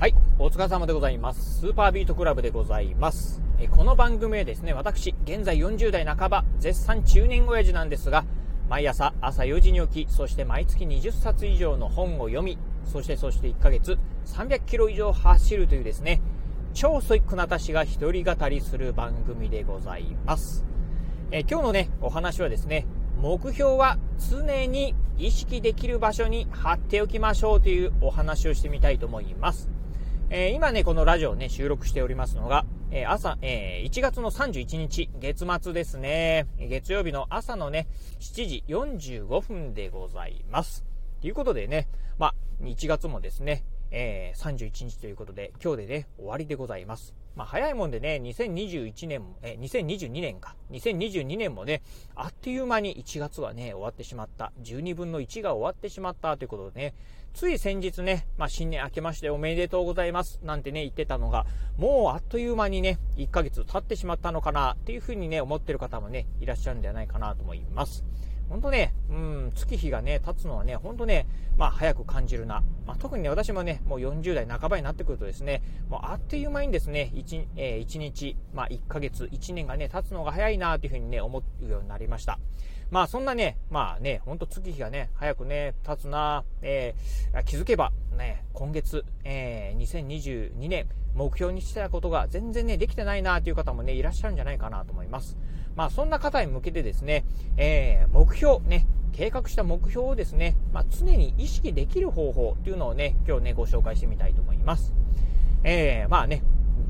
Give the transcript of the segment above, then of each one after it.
はい、お疲れ様でございます。スーパービートクラブでございます。えこの番組はですね、私、現在40代半ば、絶賛中年親父なんですが、毎朝朝4時に起き、そして毎月20冊以上の本を読み、そしてそして1ヶ月300キロ以上走るというですね、超ストイックな私が一人語りする番組でございます。え今日のね、お話はですね、目標は常に意識できる場所に貼っておきましょうというお話をしてみたいと思います。え、今ね、このラジオをね、収録しておりますのが、え、朝、え、1月の31日、月末ですね。月曜日の朝のね、7時45分でございます。ということでね、まあ、1月もですね、えー、31日ということで、今日でね、終わりでございます。まあ、早いもんでね、2021年も、えー、2022年か、2022年もね、あっという間に1月はね、終わってしまった。12分の1が終わってしまったということでね、つい先日ね、まあ、新年明けましておめでとうございます、なんてね、言ってたのが、もうあっという間にね、1ヶ月経ってしまったのかな、っていうふうにね、思ってる方もね、いらっしゃるんではないかなと思います。本当ね、うん、月日がね、経つのはね、本当ね、まあ、早く感じるな。まあ、特にね、私もね、もう40代半ばになってくるとですね、もうあっという間にですね、1、えー、1日、まあ、1ヶ月、1年がね、経つのが早いなというふうにね、思うようになりました。まあ、そんなね、まあね、ほんと月日がね、早くね、経つな、えー、気づけば、ね、今月、えー、2022年、目標にしてたことが全然ね、できてないなという方もね、いらっしゃるんじゃないかなと思います。まあ、そんな方に向けてですね、えー、目標、ね、計画した目標をですね、まあ、常に意識できる方法というのをね、今日ね、ご紹介してみたいと思います。えー、まあね、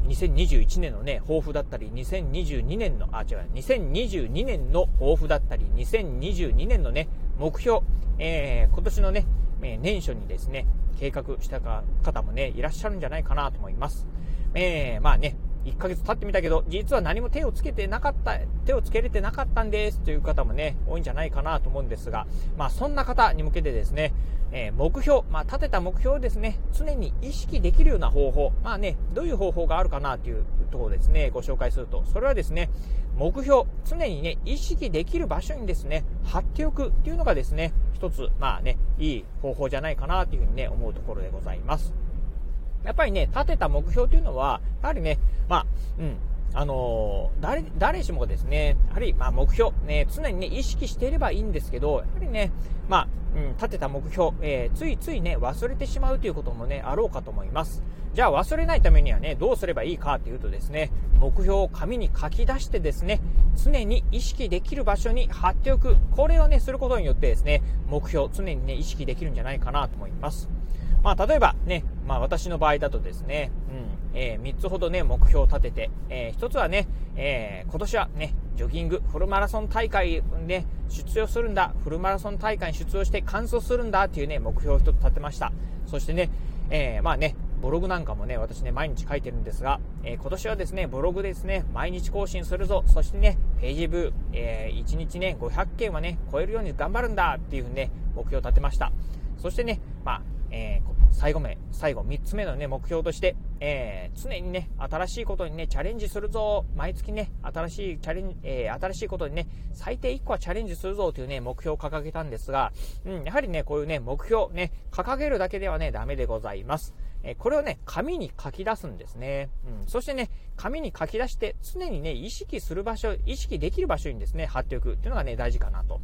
2021年のね、抱負だったり、2022年の、あ、違う、2022年の抱負だったり、2022年のね、目標、えー、今年のね、年初にですね、計画した方もね、いらっしゃるんじゃないかなと思います。えー、まあね、1ヶ月経ってみたけど、実は何も手をつけてなかった、手をつけれてなかったんですという方もね、多いんじゃないかなと思うんですが、まあそんな方に向けてですね、えー、目標、まあ立てた目標をですね、常に意識できるような方法、まあね、どういう方法があるかなというところですね、ご紹介すると、それはですね、目標、常にね、意識できる場所にですね、貼っておくっていうのがですね、一つ、まあね、いい方法じゃないかなというふうにね、思うところでございます。やっぱりね、立てた目標というのは、やはりね、まあ、うん、あの、誰、誰しもですね、やはり、まあ、目標、ね、常にね、意識していればいいんですけど、やはりね、まあ、うん、立てた目標、えー、ついついね、忘れてしまうということもね、あろうかと思います。じゃあ忘れないためにはね、どうすればいいかっていうとですね、目標を紙に書き出してですね、常に意識できる場所に貼っておく。これをね、することによってですね、目標、常にね、意識できるんじゃないかなと思います。まあ、例えばね、まあ、私の場合だとですね、うん、えー、3つほどね、目標を立てて、えー、1つはね、えー、今年はね、ジョギング、フルマラソン大会で出場するんだ、フルマラソン大会に出場して完走するんだっていうね、目標を1つ立てました。そしてね、えー、まあね、ブログなんかもね、私ね、毎日書いてるんですが、えー、今年はですね、ブログですね、毎日更新するぞ、そしてね、ページブー、えー、1日ね、500件はね、超えるように頑張るんだっていうふうにね、目標を立てました。そしてね、まあ、えー、最後目、最後3つ目のね、目標として、えー、常にね、新しいことにね、チャレンジするぞ、毎月ね、新しいチャレンジ、えー、新しいことにね、最低1個はチャレンジするぞというね、目標を掲げたんですが、うん、やはりね、こういうね、目標ね、掲げるだけではね、ダメでございます。えこれをね、紙に書き出すんですね。うん。そしてね、紙に書き出して、常にね、意識する場所、意識できる場所にですね、貼っておくっていうのがね、大事かなと。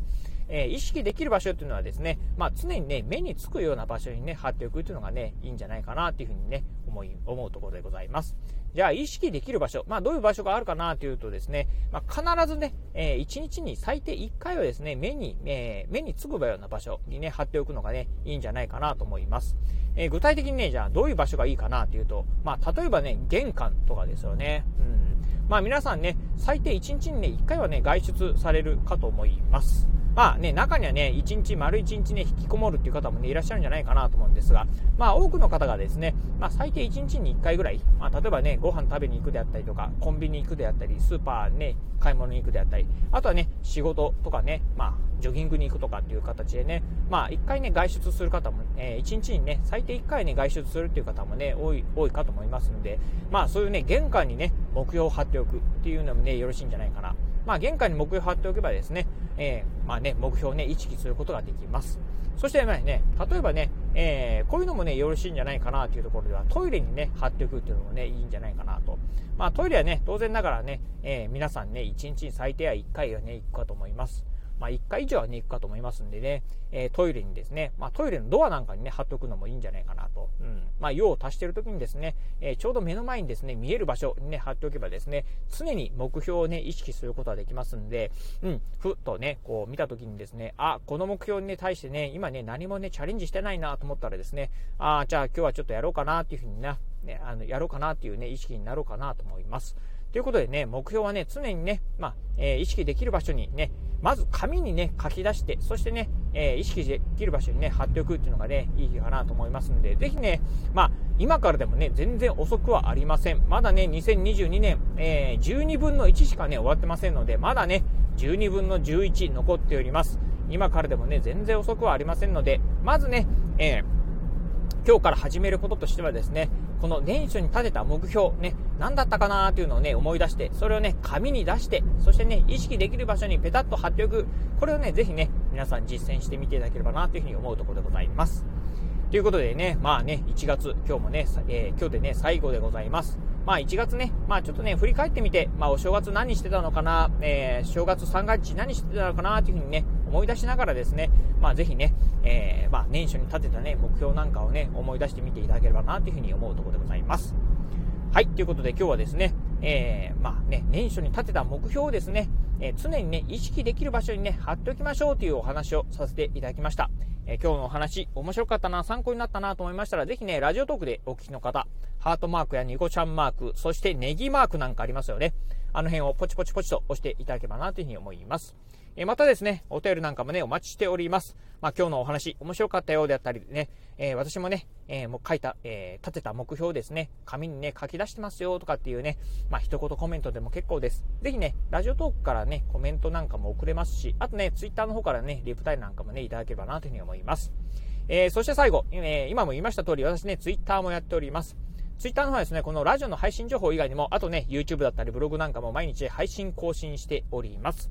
えー、意識できる場所っていうのはですね、まあ、常にね、目につくような場所にね、貼っておくっていうのがね、いいんじゃないかなっていうふうにね、思い、思うところでございます。じゃあ、意識できる場所、まあ、どういう場所があるかなというとですね、まあ、必ずね、えー、1日に最低1回はですね、目に、えー、目につくような場所にね、貼っておくのがね、いいんじゃないかなと思います。えー、具体的にね、じゃあ、どういう場所がいいかなというと、まあ、例えばね、玄関とかですよね。うん。まあ、皆さんね、最低1日にね、1回はね、外出されるかと思います。まあね、中にはね、1日、丸1日ね、引きこもるっていう方もね、いらっしゃるんじゃないかなと思うんですが、まあ多くの方がですね、まあ最低1日に1回ぐらい、まあ例えばね、ご飯食べに行くであったりとか、コンビニ行くであったり、スーパーね、買い物に行くであったり、あとはね、仕事とかね、まあジョギングに行くとかっていう形でね、まあ1回ね、外出する方も、えー、1日にね、最低1回ね、外出するっていう方もね、多い、多いかと思いますので、まあそういうね、玄関にね、目標を貼っておくっていうのもね、よろしいんじゃないかな。まあ玄関に目標を貼っておけばですね、えー、まあね、目標をね、意識することができます。そしてね、例えばね、えー、こういうのもね、よろしいんじゃないかなというところでは、トイレにね、貼っておくというのもね、いいんじゃないかなと。まあ、トイレはね、当然ながらね、えー、皆さんね、1日に最低は1回はね、行くかと思います。まあ、1回以上はね、行くかと思いますんでね、えー、トイレにですね、まあ、トイレのドアなんかにね、貼っておくのもいいんじゃないかなと。うん。まあ、用を足してる時にですね、えー、ちょうど目の前にですね、見える場所にね、貼っておけばですね、常に目標をね、意識することができますんで、うん、ふっとね、こう見た時にですね、あ、この目標に、ね、対してね、今ね、何もね、チャレンジしてないなと思ったらですね、あじゃあ今日はちょっとやろうかなっていうふうにな、ね、あの、やろうかなっていうね、意識になろうかなと思います。ということでね、目標はね、常にね、まあ、えー、意識できる場所にね、まず紙にね、書き出して、そしてね、えー、意識できる場所にね、貼っておくっていうのがね、いいかなと思いますんで、ぜひね、まあ、今からでもね、全然遅くはありません。まだね、2022年、えー、12分の1しかね、終わってませんので、まだね、12分の11残っております。今からでもね、全然遅くはありませんので、まずね、えー今日から始めることとしてはですね、この年初に立てた目標、ね、何だったかなというのをね、思い出して、それをね、紙に出して、そしてね、意識できる場所にペタッと貼っておく。これをね、ぜひね、皆さん実践してみていただければなというふうに思うところでございます。ということでね、まあね、1月、今日もね、えー、今日でね、最後でございます。まあ1月ね、まあちょっとね、振り返ってみて、まあお正月何してたのかな、えー、正月三が日何してたのかなというふうにね、思い出しながらですね、まあぜひね、えー、まあ年初に立てたね、目標なんかをね、思い出してみていただければなというふうに思うところでございます。はい、ということで今日はですね、えー、まあね、年初に立てた目標をですね、えー、常にね、意識できる場所にね、貼っておきましょうというお話をさせていただきました。えー、今日のお話、面白かったな、参考になったなと思いましたら、ぜひね、ラジオトークでお聞きの方、ハートマークやニコちゃんマーク、そしてネギマークなんかありますよね。あの辺をポチポチポチと押していただければなというふうに思います。えまたですね、お便りなんかもね、お待ちしております。まあ、今日のお話、面白かったようであったりね、えー、私もね、えー、もう書いた、えー、立てた目標ですね、紙にね、書き出してますよとかっていうね、まあ、一言コメントでも結構です。ぜひね、ラジオトークからね、コメントなんかも送れますし、あとね、ツイッターの方からね、リプタイなんかもね、いただければなというふうに思います。えそして最後、え今も言いました通り、私ね、ツイッターもやっております。ツイッターの方はですね、このラジオの配信情報以外にも、あとね、YouTube だったりブログなんかも毎日配信更新しております。